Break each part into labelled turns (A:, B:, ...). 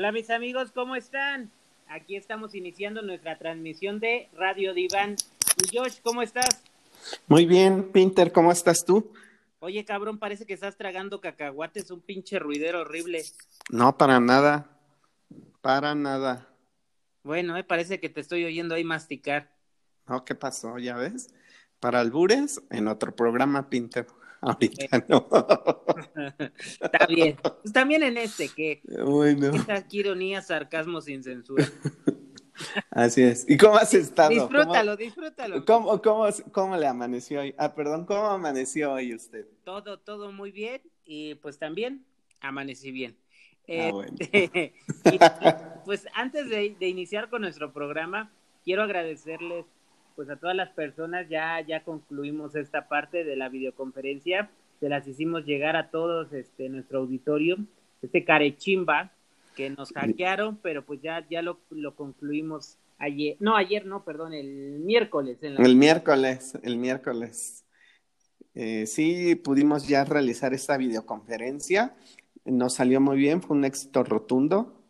A: Hola mis amigos, ¿cómo están? Aquí estamos iniciando nuestra transmisión de Radio Diván. Y Josh, ¿cómo estás?
B: Muy bien, Pinter, ¿cómo estás tú?
A: Oye, cabrón, parece que estás tragando cacahuates, un pinche ruidero horrible.
B: No, para nada. Para nada.
A: Bueno, me parece que te estoy oyendo ahí masticar.
B: No, ¿qué pasó? ¿Ya ves? Para albures, en otro programa, Pinter. Ahorita no.
A: Está bien. Pues también en este, que.
B: Bueno.
A: Esa ironía, sarcasmo sin censura.
B: Así es. ¿Y cómo has estado?
A: Disfrútalo, disfrútalo.
B: ¿Cómo, cómo, cómo le amaneció hoy? Ah, perdón, ¿cómo amaneció hoy usted?
A: Todo, todo muy bien y pues también amanecí bien.
B: Ah,
A: Eh,
B: bueno.
A: y, pues antes de, de iniciar con nuestro programa, quiero agradecerles pues a todas las personas, ya, ya concluimos esta parte de la videoconferencia, se las hicimos llegar a todos este nuestro auditorio, este carechimba que nos hackearon, pero pues ya, ya lo, lo concluimos ayer, no ayer no, perdón, el miércoles en la
B: El miércoles, el miércoles. Eh, sí, pudimos ya realizar esta videoconferencia. Nos salió muy bien, fue un éxito rotundo.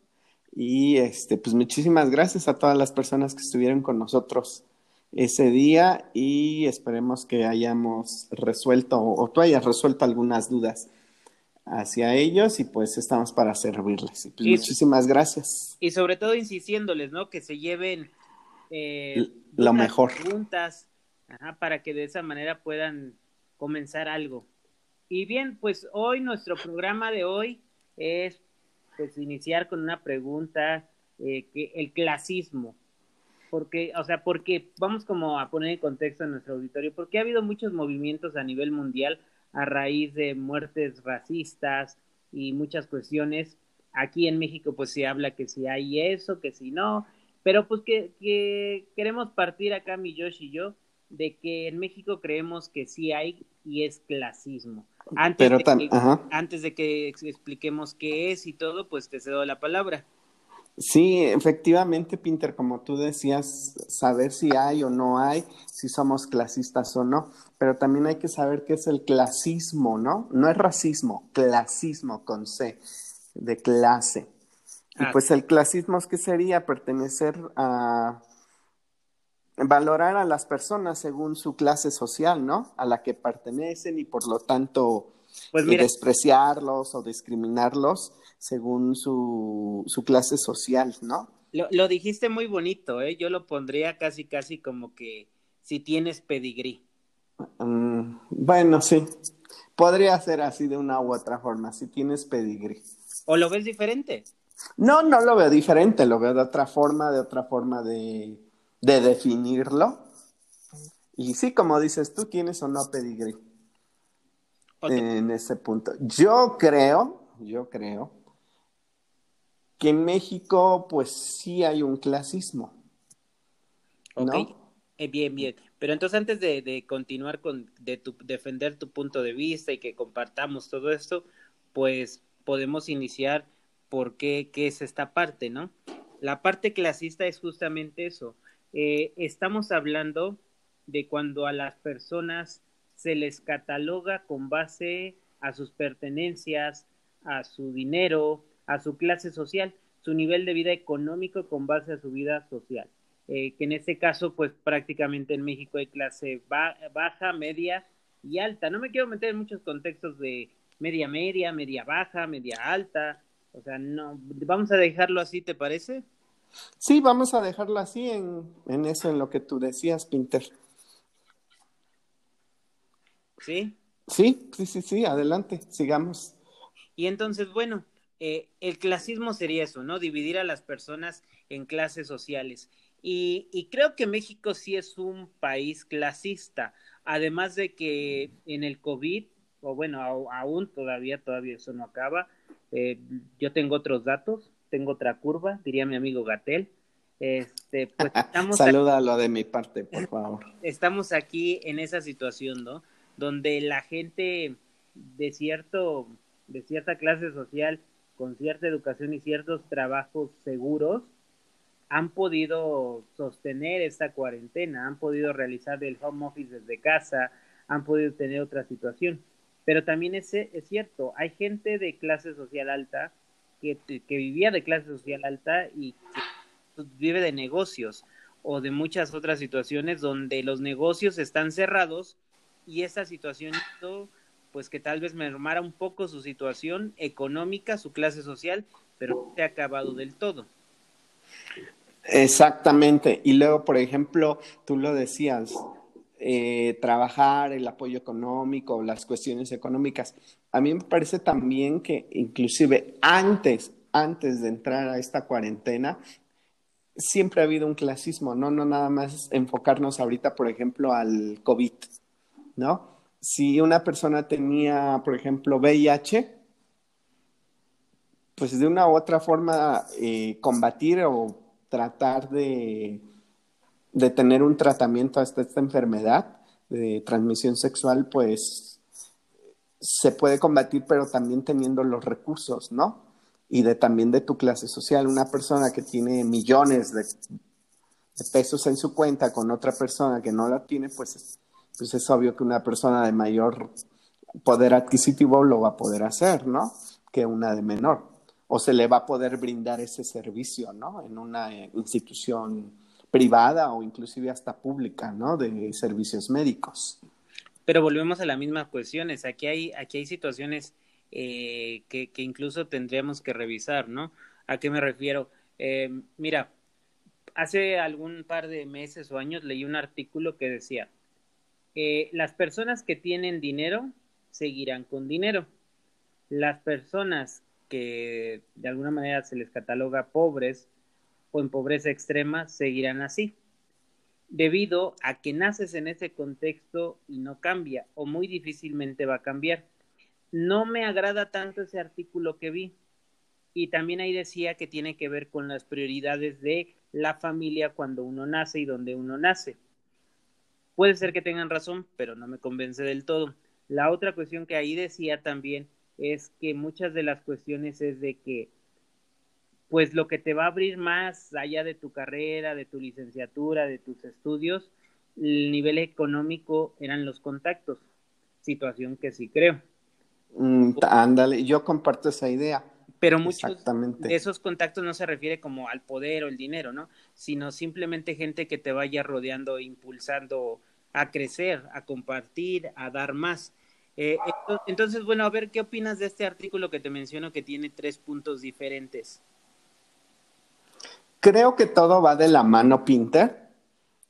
B: Y este, pues muchísimas gracias a todas las personas que estuvieron con nosotros ese día y esperemos que hayamos resuelto o tú hayas resuelto algunas dudas hacia ellos y pues estamos para servirles. Y pues
A: Y-
B: muchísimas gracias.
A: y sobre todo insistiéndoles, ¿no? Que se lleven eh,
B: lo mejor.
A: preguntas, ajá, para que de esa manera puedan comenzar algo. Y bien, pues hoy nuestro programa de hoy es pues iniciar con una pregunta eh, que el clasismo. Porque, o sea, porque vamos como a poner en contexto a nuestro auditorio, porque ha habido muchos movimientos a nivel mundial a raíz de muertes racistas y muchas cuestiones. Aquí en México pues se habla que si hay eso, que si no, pero pues que, que queremos partir acá mi Josh y yo de que en México creemos que sí hay y es clasismo. Antes,
B: Pero
A: de,
B: tam-
A: que,
B: ajá.
A: antes de que ex- expliquemos qué es y todo, pues te cedo la palabra.
B: Sí, efectivamente, Pinter, como tú decías, saber si hay o no hay, si somos clasistas o no, pero también hay que saber qué es el clasismo, ¿no? No es racismo, clasismo con C, de clase. Y
A: Ah.
B: pues el clasismo es que sería pertenecer a valorar a las personas según su clase social, ¿no? A la que pertenecen y por lo tanto
A: Pues
B: eh,
A: mira,
B: despreciarlos o discriminarlos según su, su clase social, ¿no?
A: lo, lo dijiste muy bonito, ¿eh? Yo lo pondría casi, casi como que si tienes pedigrí.
B: Mm, bueno, sí. Podría ser así de una u otra forma, si tienes pedigrí.
A: ¿O lo ves diferente?
B: No, no lo veo diferente, lo veo de otra forma, de otra forma de, de definirlo. Y sí, como dices tú, tienes o no pedigrí en ese punto. Yo creo, yo creo que en México, pues sí hay un clasismo. ¿no?
A: Eh, bien, bien. Pero entonces antes de, de continuar con de tu, defender tu punto de vista y que compartamos todo esto, pues podemos iniciar por qué, qué es esta parte, ¿no? La parte clasista es justamente eso. Eh, estamos hablando de cuando a las personas se les cataloga con base a sus pertenencias, a su dinero, a su clase social, su nivel de vida económico con base a su vida social eh, que en este caso, pues prácticamente en México hay clase ba baja, media y alta. No me quiero meter en muchos contextos de media, media, media baja, media alta. O sea, no, vamos a dejarlo así, ¿te parece?
B: Sí, vamos a dejarlo así en, en eso, en lo que tú decías, Pinter.
A: Sí.
B: Sí, sí, sí, sí, adelante, sigamos.
A: Y entonces, bueno, eh, el clasismo sería eso, ¿no? Dividir a las personas en clases sociales. Y, y, creo que México sí es un país clasista, además de que en el COVID, o bueno, aún todavía, todavía eso no acaba, eh, yo tengo otros datos, tengo otra curva, diría mi amigo Gatel. Este, pues
B: estamos Salúdalo aquí, de mi parte, por favor.
A: Estamos aquí en esa situación, ¿no? Donde la gente de cierto, de cierta clase social, con cierta educación y ciertos trabajos seguros, han podido sostener esta cuarentena, han podido realizar el home office desde casa, han podido tener otra situación. Pero también es, es cierto, hay gente de clase social alta que, que vivía de clase social alta y que vive de negocios o de muchas otras situaciones donde los negocios están cerrados y esa situación pues que tal vez mermara un poco su situación económica, su clase social, pero no se ha acabado del todo.
B: Exactamente. Y luego, por ejemplo, tú lo decías, eh, trabajar el apoyo económico, las cuestiones económicas. A mí me parece también que inclusive antes, antes de entrar a esta cuarentena, siempre ha habido un clasismo, ¿no? No nada más enfocarnos ahorita, por ejemplo, al COVID, ¿no? Si una persona tenía, por ejemplo, VIH, pues de una u otra forma eh, combatir o tratar de, de tener un tratamiento hasta esta enfermedad de transmisión sexual, pues se puede combatir, pero también teniendo los recursos, ¿no? y de también de tu clase social. Una persona que tiene millones de, pesos en su cuenta con otra persona que no la tiene, pues, pues es obvio que una persona de mayor poder adquisitivo lo va a poder hacer, ¿no? Que una de menor. O se le va a poder brindar ese servicio, ¿no? En una eh, institución privada o inclusive hasta pública, ¿no? De servicios médicos.
A: Pero volvemos a la misma cuestión. Aquí hay, aquí hay situaciones eh, que, incluso tendríamos que revisar, ¿no? ¿A qué me refiero? Eh, mira, hace algún par de meses o años leí un artículo que decía, eh, las personas que tienen dinero seguirán con dinero. Las personas que de alguna manera se les cataloga pobres o en pobreza extrema seguirán así, debido a que naces en ese contexto y no cambia o muy difícilmente va a cambiar no me agrada tanto ese artículo que vi. Y también ahí decía que tiene que ver con las prioridades de la familia cuando uno nace y donde uno nace. Puede ser que tengan razón, pero no me convence del todo. La otra cuestión que ahí decía también es que muchas de las cuestiones es de que, pues lo que te va a abrir más allá de tu carrera, de tu licenciatura, de tus estudios, el nivel económico eran los contactos, situación que sí creo.
B: Mm, ándale, yo comparto esa idea.
A: Pero muchos de esos contactos no se refiere como al poder o el dinero, ¿no? Sino simplemente gente que te vaya rodeando, impulsando a crecer, a compartir, a dar más. Eh, entonces, bueno, a ver, ¿qué opinas de este artículo que te menciono que tiene tres puntos diferentes?
B: Creo que todo va de la mano, Pinter.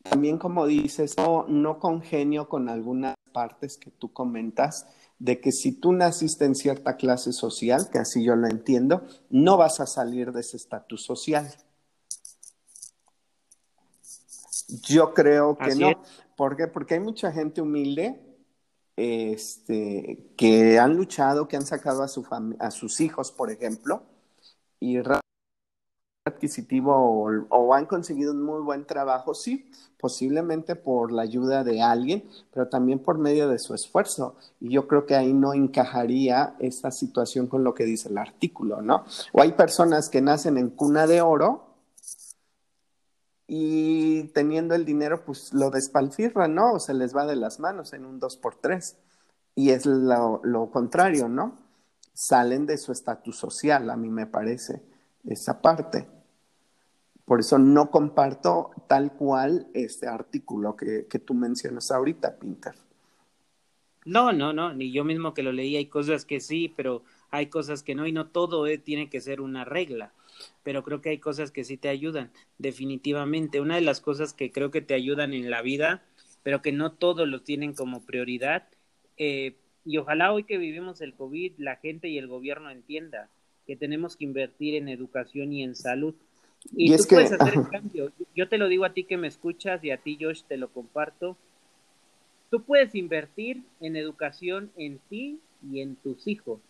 B: También, como dices, no, no congenio con algunas partes que tú comentas de que si tú naciste en cierta clase social, que así yo lo entiendo, no vas a salir de ese estatus social. Yo creo que no. ¿Por? Porque hay mucha gente humilde este, que han luchado, que han sacado a, su a sus hijos, por ejemplo, y adquisitivo o, han conseguido un muy buen trabajo, sí, posiblemente por la ayuda de alguien, pero también por medio de su esfuerzo. Y yo creo que ahí no encajaría esta situación con lo que dice el artículo, ¿no? O hay personas que nacen en cuna de oro y teniendo el dinero, pues lo despalfirran, ¿no? O se les va de las manos en un dos por tres. Y es lo, lo contrario, ¿no? Salen de su estatus social, a mí me parece, esa parte. Por eso no comparto tal cual este artículo que, tú mencionas ahorita, Pinter.
A: No, no, no, ni yo mismo que lo leí, hay cosas que sí, pero hay cosas que no, y no todo eh, tiene que ser una regla, pero creo que hay cosas que sí te ayudan, definitivamente. Una de las cosas que creo que te ayudan en la vida, pero que no todos lo tienen como prioridad, eh, y ojalá hoy que vivimos el COVID, la gente y el gobierno entienda que tenemos que invertir en educación y en salud y, tú puedes hacer el cambio. Yo te lo digo a ti que me escuchas y a ti, Josh, te lo comparto. Tú puedes invertir en educación en ti y en tus hijos.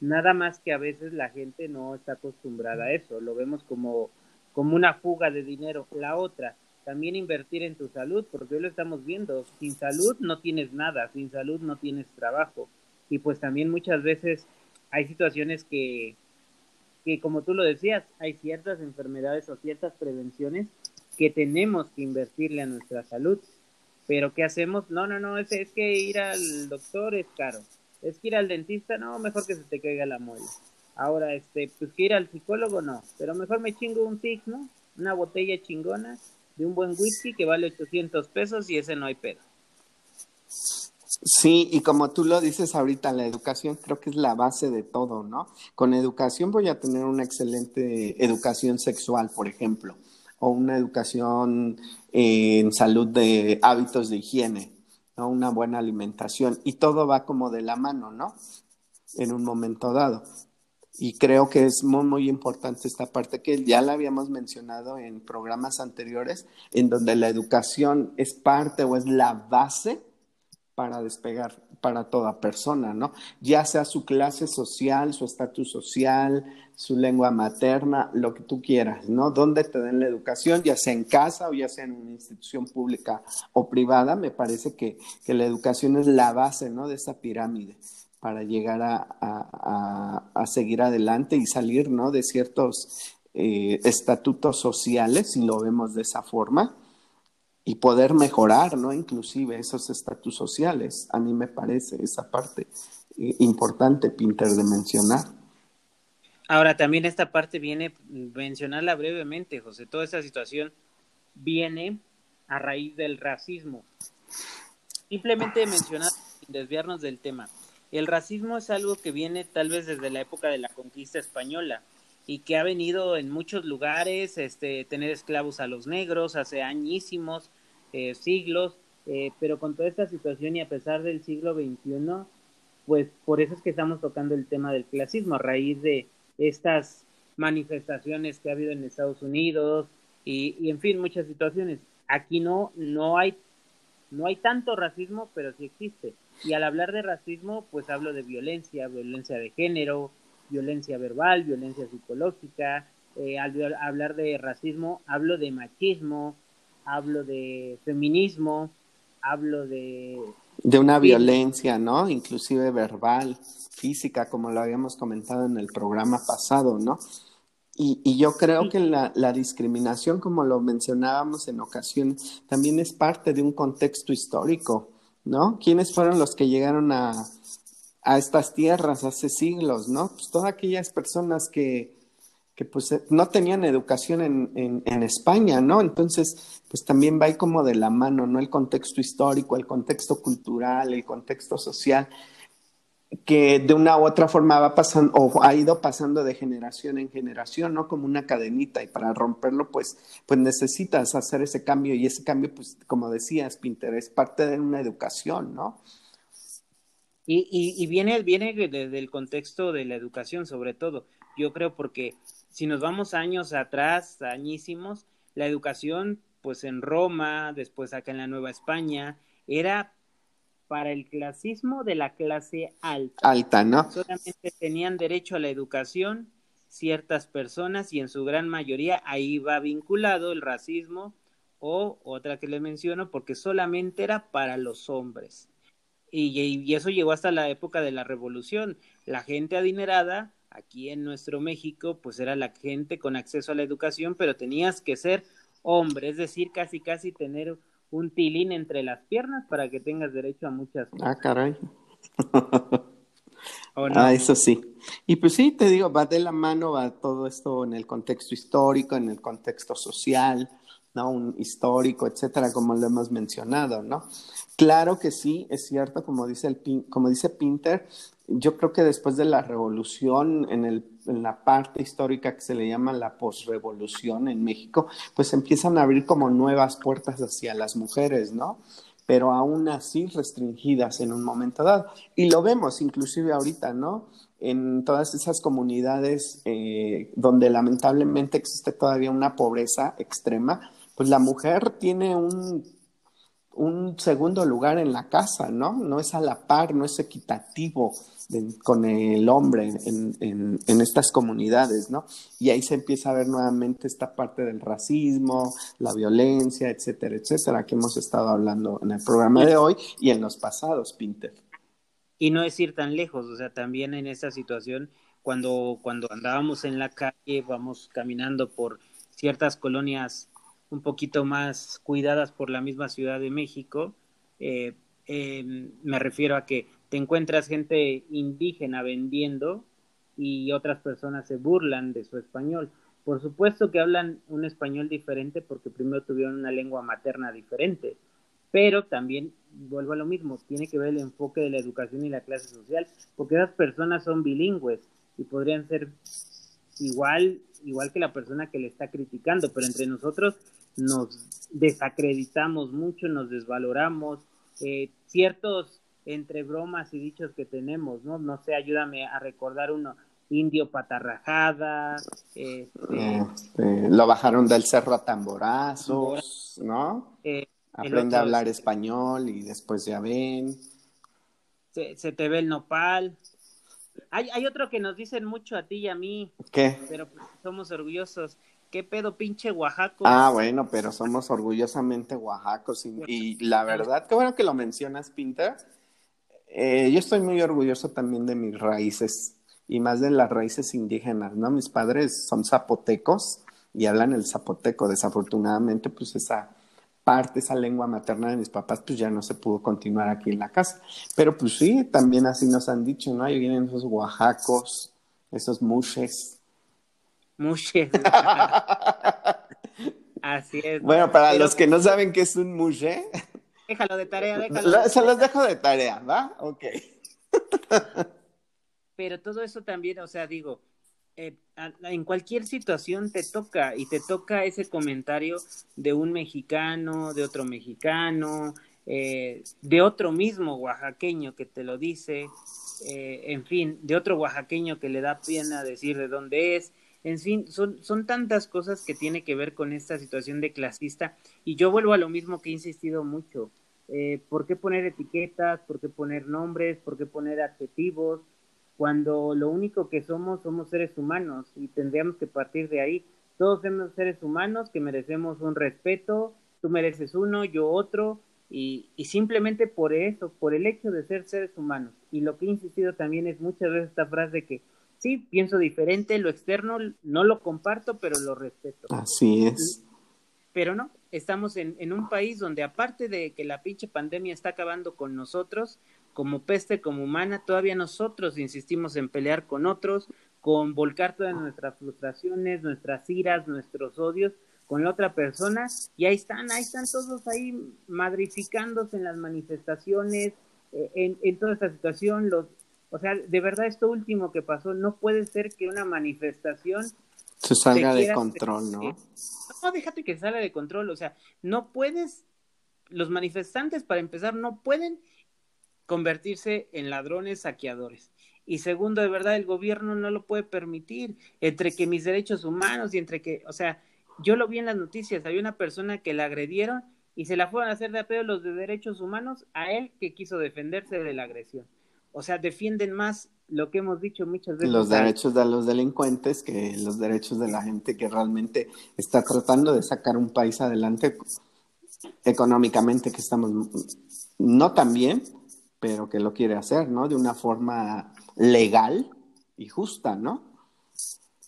A: Nada más que a veces la gente no está acostumbrada a eso. Lo vemos como, como una fuga de dinero. La otra, también invertir en tu salud, porque hoy lo estamos viendo. Sin salud no tienes nada, sin salud no tienes trabajo. Y pues también muchas veces hay situaciones que, que como tú lo decías, hay ciertas enfermedades o ciertas prevenciones que tenemos que invertirle a nuestra salud. Pero ¿qué hacemos? No, no, no, es, que ir al doctor es caro. Es que ir al dentista, no, mejor que se te caiga la muela. Ahora, este, pues que ir al psicólogo no, pero mejor me chingo un tic, ¿no? Una botella chingona de un buen whisky que vale 800 pesos y ese no hay pedo.
B: Sí, y como tú lo dices ahorita, la educación creo que es la base de todo, ¿no? Con educación voy a tener una excelente educación sexual, por ejemplo, o una educación en salud de hábitos de higiene, Una buena alimentación, y todo va como de la mano, ¿no? En un momento dado. Y creo que es muy, muy importante esta parte que ya la habíamos mencionado en programas anteriores, en donde la educación es parte o es la base para despegar para toda persona, ¿no? Ya sea su clase social, su estatus social, su lengua materna, lo que tú quieras, ¿no? Donde te den la educación, ya sea en casa o ya sea en una institución pública o privada, me parece que, que la educación es la base, ¿no? De esa pirámide para llegar a, a, seguir adelante y salir, ¿no? De ciertos eh, estatutos sociales, si lo vemos de esa forma, y poder mejorar, ¿no? Inclusive esos estatus sociales. A mí me parece esa parte eh, importante, Pinter, de mencionar.
A: Ahora, también esta parte viene, mencionarla brevemente, José, toda esta situación viene a raíz del racismo. Simplemente mencionar, sin desviarnos del tema, el racismo es algo que viene tal vez desde la época de la conquista española y que ha venido en muchos lugares, este, tener esclavos a los negros hace añísimos, eh, siglos, eh, pero con toda esta situación y a pesar del siglo XXI, pues por eso es que estamos tocando el tema del clasismo, a raíz de estas manifestaciones que ha habido en Estados Unidos y, y en fin, muchas situaciones. Aquí no, no hay, no hay tanto racismo, pero sí existe. Y al hablar de racismo, pues hablo de violencia, violencia de género, violencia verbal, violencia psicológica. Eh, al hablar de racismo, hablo de machismo, hablo de feminismo, hablo de...
B: De una violencia, ¿no? Inclusive verbal, física, como lo habíamos comentado en el programa pasado, ¿no? Y, y yo creo que la, la, discriminación, como lo mencionábamos en ocasiones, también es parte de un contexto histórico. ¿no? ¿Quiénes fueron los que llegaron a, a estas tierras hace siglos, ¿no? Pues todas aquellas personas que, que pues eh, no tenían educación en, en, España, ¿no? Entonces, pues también va ahí como de la mano, ¿no? El contexto histórico, el contexto cultural, el contexto social que de una u otra forma va pasando o ha ido pasando de generación en generación, ¿no? Como una cadenita y para romperlo pues pues necesitas hacer ese cambio y ese cambio pues como decías Pinter es parte de una educación, ¿no?
A: Y, y, y viene, viene desde el contexto de la educación sobre todo, yo creo porque si nos vamos años atrás, añísimos, la educación pues en Roma, después acá en la Nueva España, era para el clasismo de la clase alta.
B: Alta, ¿no?
A: Solamente tenían derecho a la educación ciertas personas y en su gran mayoría ahí va vinculado el racismo o otra que le menciono porque solamente era para los hombres. Y, y, eso llegó hasta la época de la revolución. La gente adinerada, aquí en nuestro México, pues era la gente con acceso a la educación, pero tenías que ser hombre, es decir, casi casi tener un tilín entre las piernas para que tengas derecho a muchas
B: cosas. Ah, caray. Ah, eso sí. Y pues sí, te digo, va de la mano, va todo esto en el contexto histórico, en el contexto social, ¿no? Un histórico, etcétera, como lo hemos mencionado, ¿no? Claro que sí, es cierto, como dice, el, como dice Pinter, yo creo que después de la revolución, en, el, en la parte histórica que se le llama la posrevolución en México, pues empiezan a abrir como nuevas puertas hacia las mujeres, ¿no? Pero aún así restringidas en un momento dado. Y lo vemos inclusive ahorita, ¿no? En todas esas comunidades eh, donde lamentablemente existe todavía una pobreza extrema, pues la mujer tiene un un segundo lugar en la casa, ¿no? No es a la par, no es equitativo con el hombre en, en, en, estas comunidades, ¿no? Y ahí se empieza a ver nuevamente esta parte del racismo, la violencia, etcétera, etcétera, que hemos estado hablando en el programa de hoy y en los pasados, Pinter.
A: Y no es ir tan lejos, o sea, también en esta situación, cuando, cuando andábamos en la calle, vamos caminando por ciertas colonias un poquito más cuidadas por la misma Ciudad de México. Eh, eh, me refiero a que te encuentras gente indígena vendiendo y otras personas se burlan de su español. Por supuesto que hablan un español diferente porque primero tuvieron una lengua materna diferente, pero también vuelvo a lo mismo, tiene que ver el enfoque de la educación y la clase social, porque esas personas son bilingües y podrían ser igual, igual que la persona que le está criticando, pero entre nosotros nos desacreditamos mucho, nos desvaloramos, eh, ciertos entre bromas y dichos que tenemos, ¿no? No sé, ayúdame a recordar uno, indio patarrajada, este,
B: este lo bajaron del cerro a tamborazos, ¿no? Eh, Aprende a hablar español y después ya ven.
A: Se, se, te ve el nopal. Hay, hay otro que nos dicen mucho a ti y a mí.
B: ¿Qué?
A: Pero pues, somos orgullosos. ¿Qué pedo, pinche Oaxaco?
B: Ah, bueno, pero somos orgullosamente oaxacos. Y, la verdad, qué bueno que lo mencionas, Pinter. Eh, yo estoy muy orgulloso también de mis raíces y más de las raíces indígenas, ¿no? Mis padres son zapotecos y hablan el zapoteco. Desafortunadamente, pues esa parte, esa lengua materna de mis papás, pues ya no se pudo continuar aquí en la casa. Pero pues sí, también así nos han dicho, ¿no? Ahí vienen esos oaxacos, esos mushes.
A: Mushes. así es.
B: Bueno, para los que no saben qué es un mushe.
A: Déjalo de tarea, déjalo.
B: Se los dejo de tarea, ¿va? Ok.
A: Pero todo eso también, o sea, digo, eh, en cualquier situación te toca y te toca ese comentario de un mexicano, de otro mexicano, eh, de otro mismo oaxaqueño que te lo dice, eh, en fin, de otro oaxaqueño que le da pena decir de dónde es. En fin, son, son tantas cosas que tiene que ver con esta situación de clasista y yo vuelvo a lo mismo que he insistido mucho. ¿Por qué poner etiquetas? ¿Por qué poner nombres? ¿Por qué poner adjetivos? Cuando lo único que somos somos seres humanos y tendríamos que partir de ahí. Todos somos seres humanos que merecemos un respeto, tú mereces uno, yo otro, y, y, simplemente por eso, por el hecho de ser seres humanos. Y lo que he insistido también es muchas veces esta frase de que sí, pienso diferente, lo externo no lo comparto, pero lo respeto.
B: Así es.
A: Pero no, estamos en, en un país donde aparte de que la pinche pandemia está acabando con nosotros, como peste, como humana, todavía nosotros insistimos en pelear con otros, con volcar todas nuestras frustraciones, nuestras iras, nuestros odios con la otra persona y ahí están, ahí están todos ahí madrificándose en las manifestaciones, eh, en, en, toda esta situación, los, o sea, de verdad esto último que pasó, no puede ser que una manifestación
B: se salga de control, ¿no?
A: No, déjate que salga de control, o sea, no puedes, los manifestantes para empezar no pueden convertirse en ladrones saqueadores. Y segundo, de verdad, el gobierno no lo puede permitir, entre que mis derechos humanos y entre que, o sea, yo lo vi en las noticias, había una persona que la agredieron y se la fueron a hacer de apeo los de derechos humanos a él que quiso defenderse de la agresión. O sea, defienden más lo que hemos dicho muchas veces.
B: Los derechos de los delincuentes que los derechos de la gente que realmente está tratando de sacar un país adelante económicamente, que estamos no tan bien, pero que lo quiere hacer, ¿no? De una forma legal y justa, ¿no?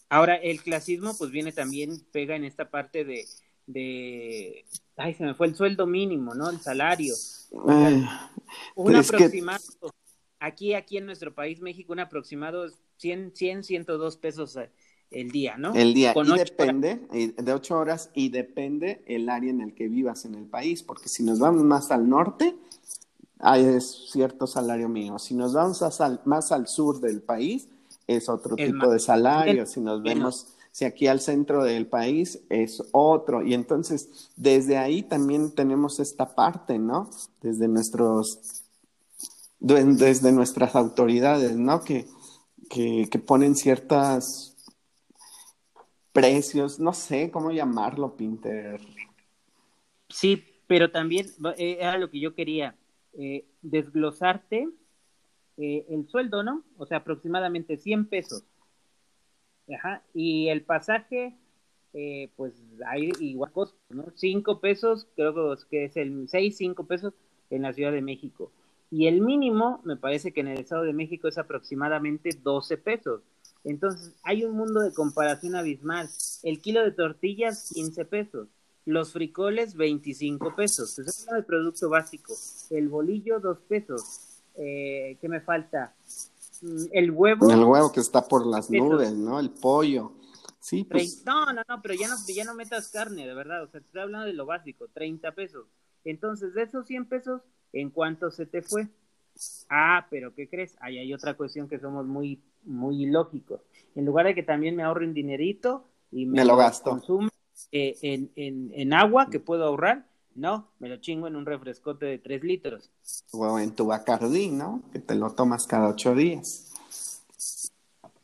A: Ahora, el clasismo pues viene también, pega en esta parte de, de ay, se me fue el sueldo mínimo, ¿no? El salario. un aproximado, aquí, aquí en nuestro país, México, un aproximado 100, 100, 102 pesos el día, ¿no?
B: El día, y depende, de ocho horas, y depende el área en el que vivas en el país, porque si nos vamos más al norte, hay cierto salario mínimo. Si nos vamos más al sur del país, es otro tipo de salario. Si nos vemos, si aquí al centro del país, es otro. Y entonces, desde ahí también tenemos esta parte, ¿no? Desde nuestros, desde nuestras autoridades, ¿no? Que, que, que ponen ciertas precios, no sé cómo llamarlo, Pinter.
A: Sí, pero también eh, era lo que yo quería eh, desglosarte eh, el sueldo, ¿no? O sea, aproximadamente 100 pesos. Ajá. Y el pasaje, eh, pues hay igual costos, ¿no? 5 pesos, creo que es el 6, 5 pesos en la Ciudad de México. Y el mínimo, me parece que en el Estado de México es aproximadamente 12 pesos. Entonces, hay un mundo de comparación abismal. El kilo de tortillas, 15 pesos los frijoles 25 pesos. es producto básico. El bolillo 2 pesos. Eh, ¿Qué me falta? Mm, el huevo.
B: El huevo que está por las nubes, ¿no? El pollo. Sí, pues.
A: No, no, no, pero ya no, ya no metas carne, de verdad. O sea, te estoy hablando de lo básico, 30 pesos. Entonces, de esos 100 pesos, ¿en cuánto se te fue? Ah, pero ¿qué crees? Ahí hay otra cuestión que somos muy, muy ilógicos. En lugar de que también me ahorre un dinerito y me,
B: lo gasto.
A: Eh, en, en, en agua que puedo ahorrar, no, me lo chingo en un refrescote de 3 litros.
B: O en tu Bacardí, ¿no? Que te lo tomas cada ocho días.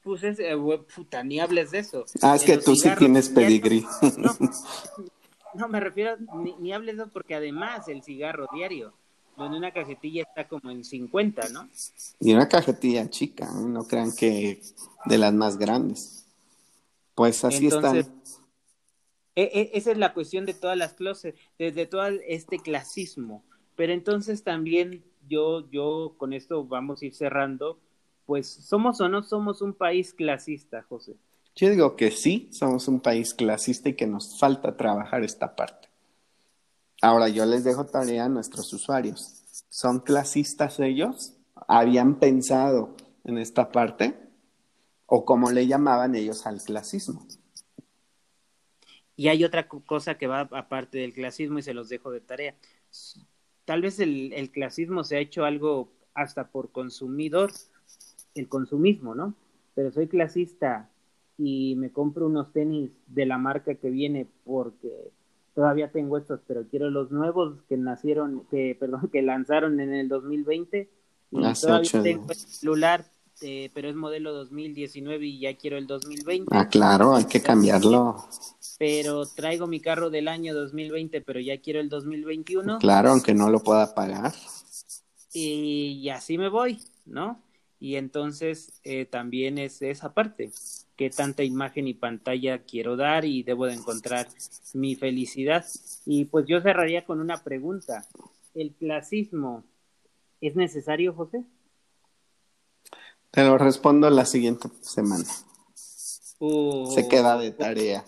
A: Pues es, eh, puta, ni hables de eso.
B: Ah, es
A: En
B: que tú sí tienes pedigrí.
A: No, no, me refiero, ni, ni hables de eso porque además el cigarro diario, donde una cajetilla está como en 50, ¿no?
B: Y una cajetilla chica, no crean que de las más grandes. Pues así
A: Entonces,
B: están.
A: E- e- esa es la cuestión de todas las clases, de, de todo este clasismo. Pero entonces también yo, yo con esto vamos a ir cerrando, pues somos o no somos un país clasista, José.
B: Yo digo que sí, somos un país clasista y que nos falta trabajar esta parte. Ahora yo les dejo tarea a nuestros usuarios. ¿Son clasistas ellos? ¿Habían pensado en esta parte? ¿O cómo le llamaban ellos al clasismo?
A: Y hay otra co- cosa que va aparte del clasismo y se los dejo de tarea. Tal vez el, el clasismo se ha hecho algo hasta por consumidor, el consumismo, ¿no? Pero soy clasista y me compro unos tenis de la marca que viene porque todavía tengo estos, pero quiero los nuevos que nacieron, que, perdón, que lanzaron en el 2020 y
B: Hace
A: todavía tengo el celular, eh, pero es modelo 2019 y ya quiero el 2020
B: Ah, claro, hay que cambiarlo.
A: pero traigo mi carro del año 2020, pero ya quiero el 2021
B: Claro, aunque no lo pueda pagar.
A: y, y así me voy, ¿no? Y entonces eh, también es esa parte, qué tanta imagen y pantalla quiero dar y debo de encontrar mi felicidad. Y pues yo cerraría con una pregunta. ¿El clasismo es necesario, José?
B: Te lo respondo la siguiente semana.
A: ¿O
B: Se queda de tarea,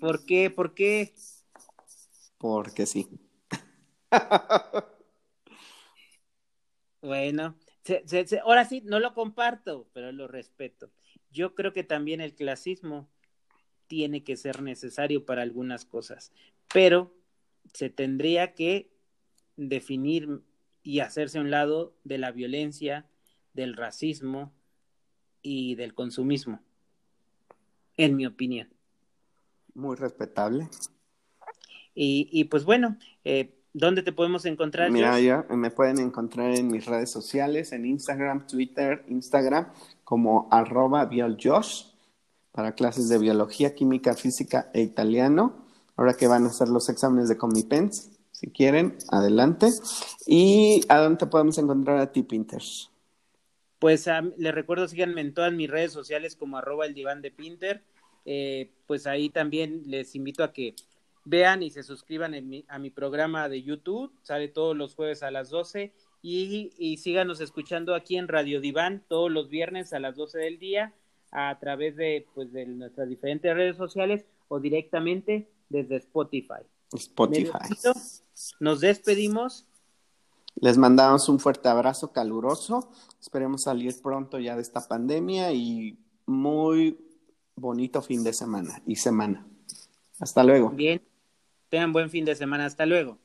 A: ¿Por qué? ¿Por qué?
B: porque sí.
A: Bueno, se- se- se- ahora sí, no lo comparto, pero lo respeto. Yo creo que también el clasismo tiene que ser necesario para algunas cosas, pero se tendría que definir y hacerse a un lado de la violencia, del racismo y del consumismo, en mi opinión.
B: Muy respetable.
A: Y, y pues bueno, eh, ¿dónde te podemos encontrar?
B: Mira, me pueden encontrar en mis redes sociales, en Instagram, Twitter, Instagram, como arroba bioljosh, para clases de biología, química, física e italiano. Ahora que van a hacer los exámenes de Comipens, si quieren, adelante. ¿Y a dónde te podemos encontrar a ti, Pinter?
A: Pues ah, les recuerdo, síganme en todas mis redes sociales como arroba el diván de Pinter. Eh, pues ahí también les invito a que vean y se suscriban en mi- a mi programa de YouTube. Sale todos los jueves a las 12. Y, y síganos escuchando aquí en Radio Diván todos los viernes a las 12 del día a través de, pues, de nuestras diferentes redes sociales o directamente desde Spotify.
B: Spotify.
A: nos despedimos.
B: Les mandamos un fuerte abrazo caluroso. Esperemos salir pronto ya de esta pandemia y muy bonito fin de semana y semana. Hasta luego.
A: Bien, tengan buen fin de semana. Hasta luego.